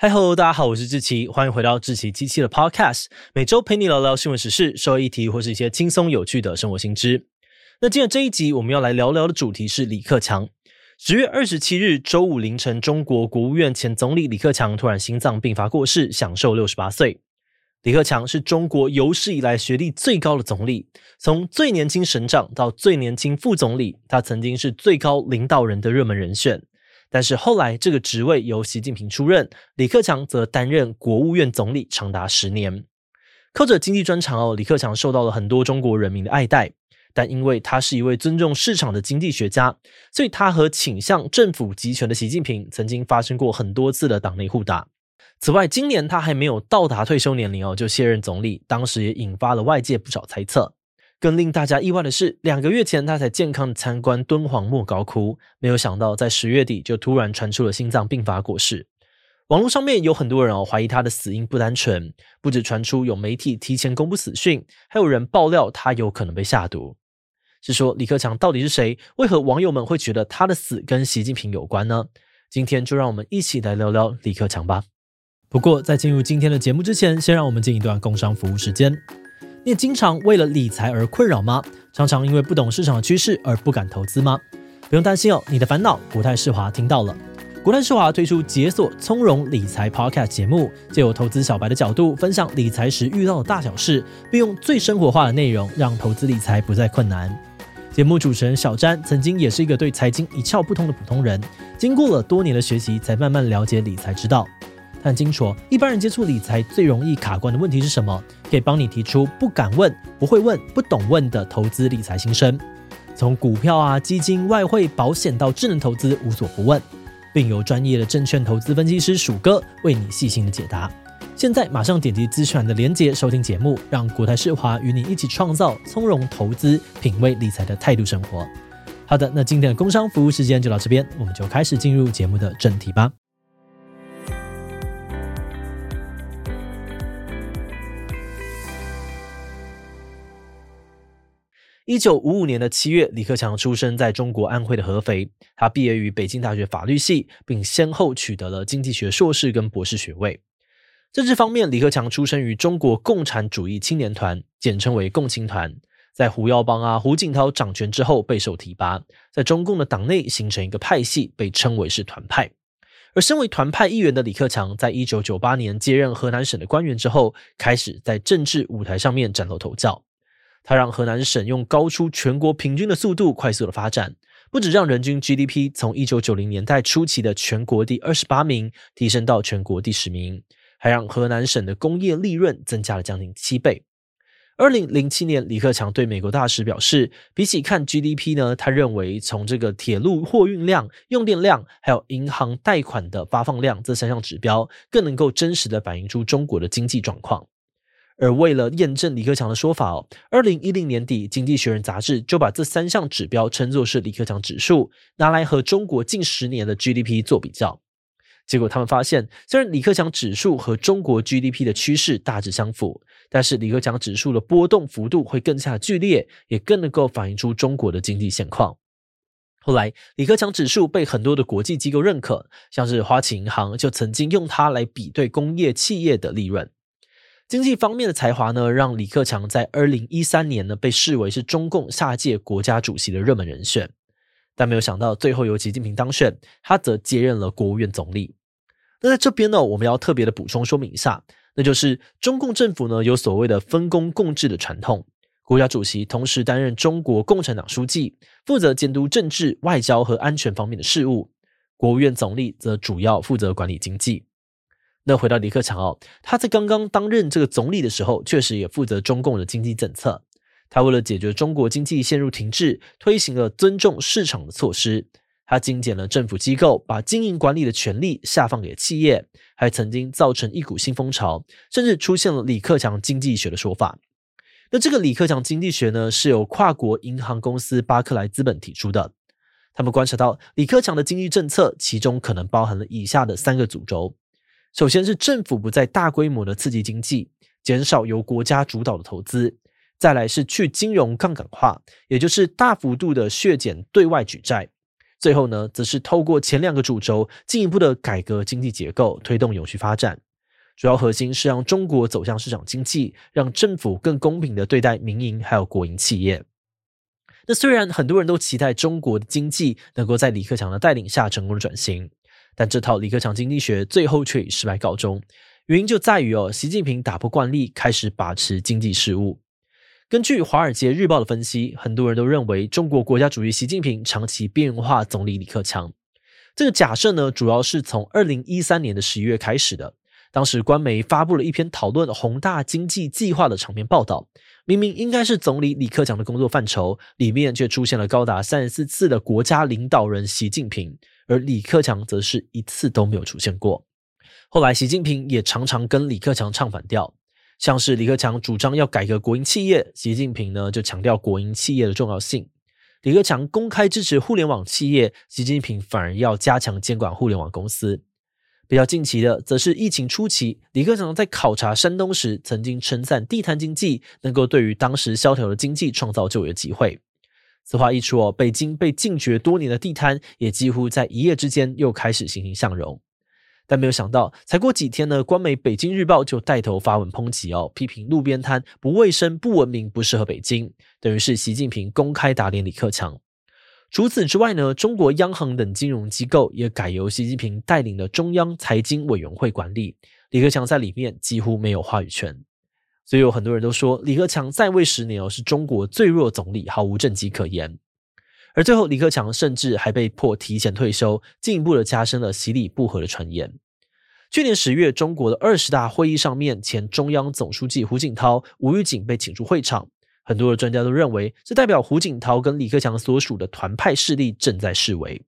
嗨喽，大家好，我是志奇，欢迎回到志奇七七的 Podcast，每周陪你聊聊新闻时事、社会议题或是一些轻松有趣的生活新知。那今天这一集我们要来聊聊的主题是李克强。十月二十七日周五凌晨，中国国务院前总理李克强突然心脏病发过世，享寿六十八岁。李克强是中国有史以来学历最高的总理，从最年轻省长到最年轻副总理，他曾经是最高领导人的热门人选。但是后来，这个职位由习近平出任，李克强则担任国务院总理长达十年。靠着经济专长哦，李克强受到了很多中国人民的爱戴。但因为他是一位尊重市场的经济学家，所以他和倾向政府集权的习近平曾经发生过很多次的党内互打。此外，今年他还没有到达退休年龄哦，就卸任总理，当时也引发了外界不少猜测。更令大家意外的是，两个月前他才健康的参观敦煌莫高窟，没有想到在十月底就突然传出了心脏病发过世。网络上面有很多人哦怀疑他的死因不单纯，不止传出有媒体提前公布死讯，还有人爆料他有可能被下毒。是说李克强到底是谁？为何网友们会觉得他的死跟习近平有关呢？今天就让我们一起来聊聊李克强吧。不过在进入今天的节目之前，先让我们进一段工商服务时间。你也经常为了理财而困扰吗？常常因为不懂市场的趋势而不敢投资吗？不用担心哦，你的烦恼国泰世华听到了。国泰世华推出解锁从容理财 Podcast 节目，借由投资小白的角度分享理财时遇到的大小事，并用最生活化的内容让投资理财不再困难。节目主持人小詹曾经也是一个对财经一窍不通的普通人，经过了多年的学习，才慢慢了解理财之道。探清楚，一般人接触理财最容易卡关的问题是什么，可以帮你提出不敢问、不会问、不懂问的投资理财心声。从股票啊、基金、外汇、保险到智能投资，无所不问，并由专业的证券投资分析师鼠哥为你细心的解答。现在马上点击资讯的链接收听节目，让国泰世华与你一起创造从容投资、品味理财的态度生活。好的，那今天的工商服务时间就到这边，我们就开始进入节目的正题吧。一九五五年的七月，李克强出生在中国安徽的合肥。他毕业于北京大学法律系，并先后取得了经济学硕士跟博士学位。政治方面，李克强出生于中国共产主义青年团，简称为共青团。在胡耀邦啊、胡锦涛掌权之后，备受提拔，在中共的党内形成一个派系，被称为是团派。而身为团派一员的李克强，在一九九八年接任河南省的官员之后，开始在政治舞台上面崭露头角。他让河南省用高出全国平均的速度快速的发展，不止让人均 GDP 从一九九零年代初期的全国第二十八名提升到全国第十名，还让河南省的工业利润增加了将近七倍。二零零七年，李克强对美国大使表示，比起看 GDP 呢，他认为从这个铁路货运量、用电量，还有银行贷款的发放量这三项指标，更能够真实的反映出中国的经济状况。而为了验证李克强的说法哦，二零一零年底，《经济学人》杂志就把这三项指标称作是李克强指数，拿来和中国近十年的 GDP 做比较。结果他们发现，虽然李克强指数和中国 GDP 的趋势大致相符，但是李克强指数的波动幅度会更加剧烈，也更能够反映出中国的经济现况。后来，李克强指数被很多的国际机构认可，像是花旗银行就曾经用它来比对工业企业的利润。经济方面的才华呢，让李克强在二零一三年呢被视为是中共下届国家主席的热门人选，但没有想到最后由习近平当选，他则接任了国务院总理。那在这边呢，我们要特别的补充说明一下，那就是中共政府呢有所谓的分工共治的传统，国家主席同时担任中国共产党书记，负责监督政治、外交和安全方面的事务，国务院总理则主要负责管理经济。那回到李克强哦，他在刚刚担任这个总理的时候，确实也负责中共的经济政策。他为了解决中国经济陷入停滞，推行了尊重市场的措施。他精简了政府机构，把经营管理的权力下放给企业，还曾经造成一股新风潮，甚至出现了李克强经济学的说法。那这个李克强经济学呢，是由跨国银行公司巴克莱资本提出的。他们观察到李克强的经济政策，其中可能包含了以下的三个主轴。首先是政府不再大规模的刺激经济，减少由国家主导的投资；再来是去金融杠杆化，也就是大幅度的削减对外举债；最后呢，则是透过前两个主轴，进一步的改革经济结构，推动永续发展。主要核心是让中国走向市场经济，让政府更公平的对待民营还有国营企业。那虽然很多人都期待中国的经济能够在李克强的带领下成功的转型，但这套李克强经济学最后却以失败告终。原因就在于哦，习近平打破惯例，开始把持经济事务。根据《华尔街日报》的分析，很多人都认为中国国家主席习近平长期边缘化总理李克强。这个假设呢，主要是从二零一三年的十一月开始的。当时官媒发布了一篇讨论宏大经济计划的长篇报道，明明应该是总理李克强的工作范畴，里面却出现了高达三十四次的国家领导人习近平，而李克强则是一次都没有出现过。后来习近平也常常跟李克强唱反调。像是李克强主张要改革国营企业，习近平呢就强调国营企业的重要性。李克强公开支持互联网企业，习近平反而要加强监管互联网公司。比较近期的，则是疫情初期，李克强在考察山东时，曾经称赞地摊经济能够对于当时萧条的经济创造就业机会。此话一出哦，北京被禁绝多年的地摊，也几乎在一夜之间又开始欣欣向荣。但没有想到，才过几天呢，官媒《北京日报》就带头发文抨击哦，批评路边摊不卫生、不文明、不适合北京，等于是习近平公开打脸李克强。除此之外呢，中国央行等金融机构也改由习近平带领的中央财经委员会管理，李克强在里面几乎没有话语权。所以有很多人都说，李克强在位十年哦，是中国最弱总理，毫无政绩可言。而最后，李克强甚至还被迫提前退休，进一步的加深了习李不和的传言。去年十月，中国的二十大会议上面，前中央总书记胡锦涛、吴玉景被请出会场。很多的专家都认为，这代表胡锦涛跟李克强所属的团派势力正在示威。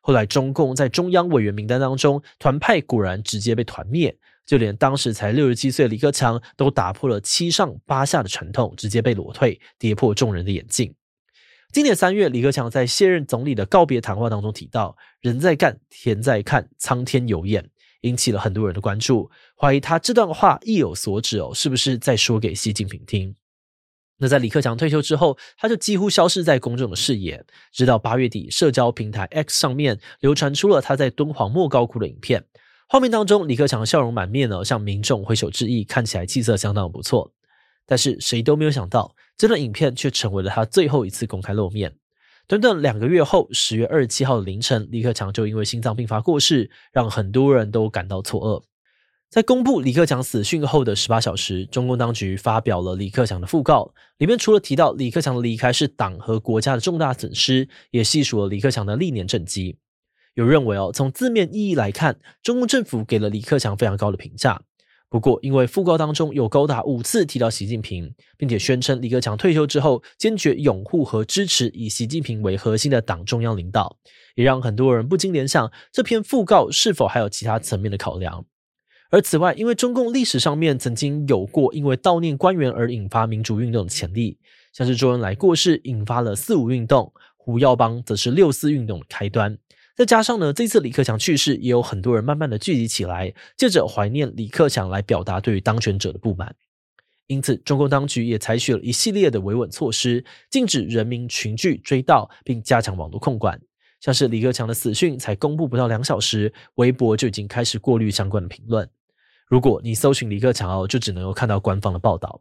后来，中共在中央委员名单当中，团派果然直接被团灭，就连当时才六十七岁李克强都打破了七上八下的传统，直接被裸退，跌破众人的眼镜。今年三月，李克强在卸任总理的告别谈话当中提到：“人在干，天在看，苍天有眼”，引起了很多人的关注，怀疑他这段话意有所指哦，是不是在说给习近平听？那在李克强退休之后，他就几乎消失在公众的视野。直到八月底，社交平台 X 上面流传出了他在敦煌莫高窟的影片，画面当中，李克强笑容满面呢，向民众挥手致意，看起来气色相当不错。但是谁都没有想到，这段影片却成为了他最后一次公开露面。短短两个月后，十月二十七号的凌晨，李克强就因为心脏病发过世，让很多人都感到错愕。在公布李克强死讯后的十八小时，中共当局发表了李克强的讣告，里面除了提到李克强的离开是党和国家的重大损失，也细数了李克强的历年政绩。有认为哦，从字面意义来看，中共政府给了李克强非常高的评价。不过，因为讣告当中有高达五次提到习近平，并且宣称李克强退休之后坚决拥护和支持以习近平为核心的党中央领导，也让很多人不禁联想，这篇讣告是否还有其他层面的考量。而此外，因为中共历史上面曾经有过因为悼念官员而引发民主运动的潜力，像是周恩来过世引发了四五运动，胡耀邦则是六四运动的开端。再加上呢，这次李克强去世，也有很多人慢慢的聚集起来，借着怀念李克强来表达对于当权者的不满。因此，中共当局也采取了一系列的维稳措施，禁止人民群聚追悼，并加强网络控管。像是李克强的死讯才公布不到两小时，微博就已经开始过滤相关的评论。如果你搜寻李克强哦，就只能够看到官方的报道。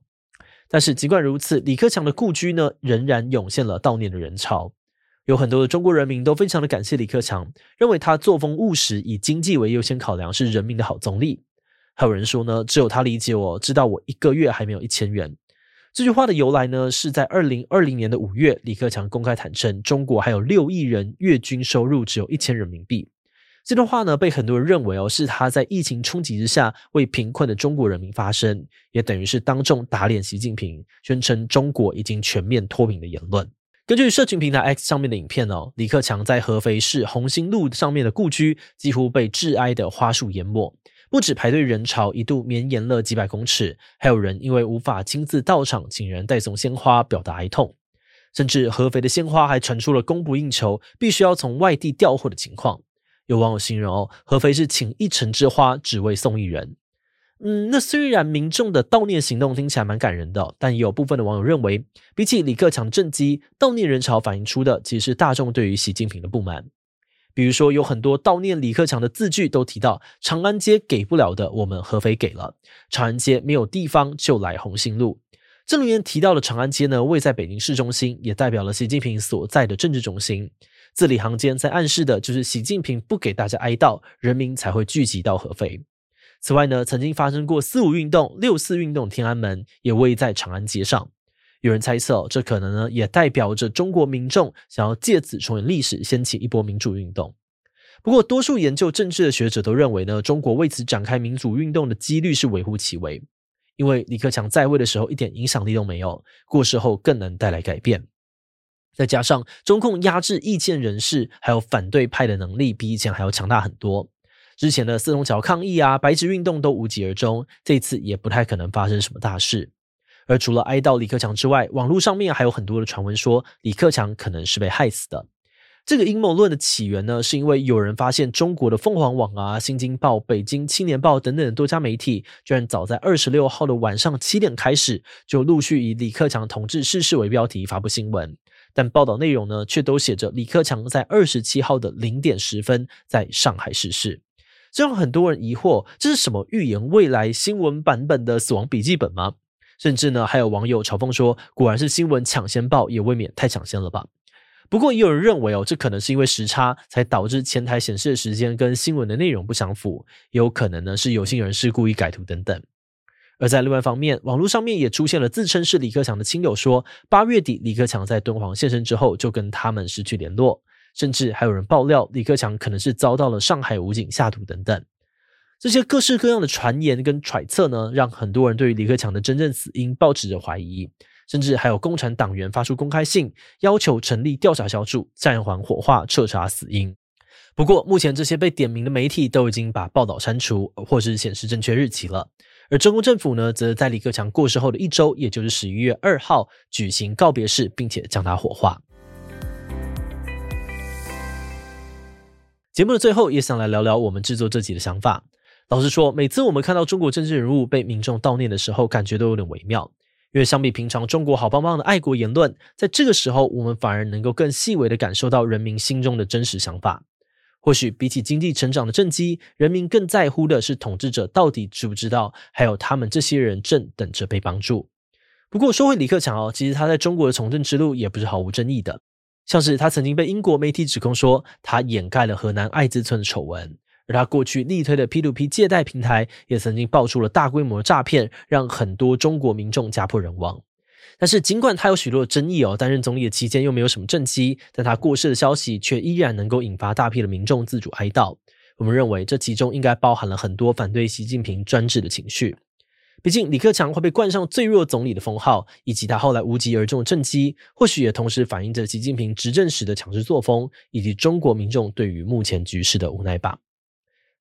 但是尽管如此，李克强的故居呢，仍然涌现了悼念的人潮。有很多的中国人民都非常的感谢李克强，认为他作风务实，以经济为优先考量，是人民的好总理。还有人说呢，只有他理解我，知道我一个月还没有一千元。这句话的由来呢，是在二零二零年的五月，李克强公开坦承，中国还有六亿人月均收入只有一千人民币。这段话呢，被很多人认为哦，是他在疫情冲击之下为贫困的中国人民发声，也等于是当众打脸习近平，宣称中国已经全面脱贫的言论。根据社群平台 X 上面的影片哦，李克强在合肥市红星路上面的故居几乎被致哀的花束淹没，不止排队人潮一度绵延了几百公尺，还有人因为无法亲自到场，请人代送鲜花表达哀痛，甚至合肥的鲜花还传出了供不应求，必须要从外地调货的情况。有网友形容哦，合肥是请一城之花只为送一人。嗯，那虽然民众的悼念行动听起来蛮感人的，但也有部分的网友认为，比起李克强政绩，悼念人潮反映出的其实是大众对于习近平的不满。比如说，有很多悼念李克强的字句都提到“长安街给不了的，我们合肥给了”，“长安街没有地方就来红星路”。这里面提到的长安街呢，位在北京市中心，也代表了习近平所在的政治中心。字里行间在暗示的就是习近平不给大家哀悼，人民才会聚集到合肥。此外呢，曾经发生过四五运动、六四运动，天安门也位在长安街上。有人猜测，这可能呢也代表着中国民众想要借此重演历史，掀起一波民主运动。不过，多数研究政治的学者都认为呢，中国为此展开民主运动的几率是微乎其微，因为李克强在位的时候一点影响力都没有，过世后更能带来改变。再加上中共压制意见人士还有反对派的能力比以前还要强大很多。之前的四通桥抗议啊、白纸运动都无疾而终，这次也不太可能发生什么大事。而除了哀悼李克强之外，网络上面还有很多的传闻说李克强可能是被害死的。这个阴谋论的起源呢，是因为有人发现中国的凤凰网啊、新京报、北京青年报等等多家媒体，居然早在二十六号的晚上七点开始，就陆续以李克强同志逝世为标题发布新闻。但报道内容呢，却都写着李克强在二十七号的零点十分在上海逝世。这让很多人疑惑，这是什么预言未来新闻版本的死亡笔记本吗？甚至呢，还有网友嘲讽说，果然是新闻抢先报，也未免太抢先了吧。不过也有人认为哦，这可能是因为时差，才导致前台显示的时间跟新闻的内容不相符，也有可能呢是有心人士故意改图等等。而在另外一方面，网络上面也出现了自称是李克强的亲友说，八月底李克强在敦煌现身之后，就跟他们失去联络。甚至还有人爆料，李克强可能是遭到了上海武警下毒等等。这些各式各样的传言跟揣测呢，让很多人对于李克强的真正死因抱持着怀疑。甚至还有共产党员发出公开信，要求成立调查小组，暂缓火化，彻查死因。不过，目前这些被点名的媒体都已经把报道删除，或是显示正确日期了。而中国政府呢，则在李克强过世后的一周，也就是十一月二号，举行告别式，并且将他火化。节目的最后，也想来聊聊我们制作这集的想法。老实说，每次我们看到中国政治人物被民众悼念的时候，感觉都有点微妙。因为相比平常中国好棒棒的爱国言论，在这个时候，我们反而能够更细微的感受到人民心中的真实想法。或许比起经济成长的政绩，人民更在乎的是统治者到底知不知道，还有他们这些人正等着被帮助。不过说回李克强哦，其实他在中国的从政之路也不是毫无争议的。像是他曾经被英国媒体指控说他掩盖了河南艾滋村的丑闻，而他过去力推的 P2P 借贷平台也曾经爆出了大规模诈骗，让很多中国民众家破人亡。但是尽管他有许多的争议哦，担任总理的期间又没有什么政绩，但他过世的消息却依然能够引发大批的民众自主哀悼。我们认为这其中应该包含了很多反对习近平专制的情绪。毕竟，李克强会被冠上最弱总理的封号，以及他后来无疾而终的政绩，或许也同时反映着习近平执政时的强势作风，以及中国民众对于目前局势的无奈吧。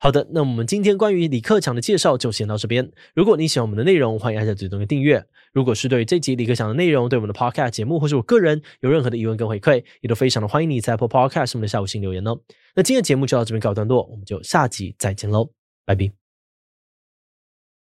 好的，那我们今天关于李克强的介绍就先到这边。如果你喜欢我们的内容，欢迎按下最终的订阅。如果是对于这集李克强的内容，对我们的 Podcast 节目或是我个人有任何的疑问跟回馈，也都非常的欢迎你在 Apple Podcast 上面的下午星留言哦。那今天的节目就到这边告一段落，我们就下集再见喽，拜拜。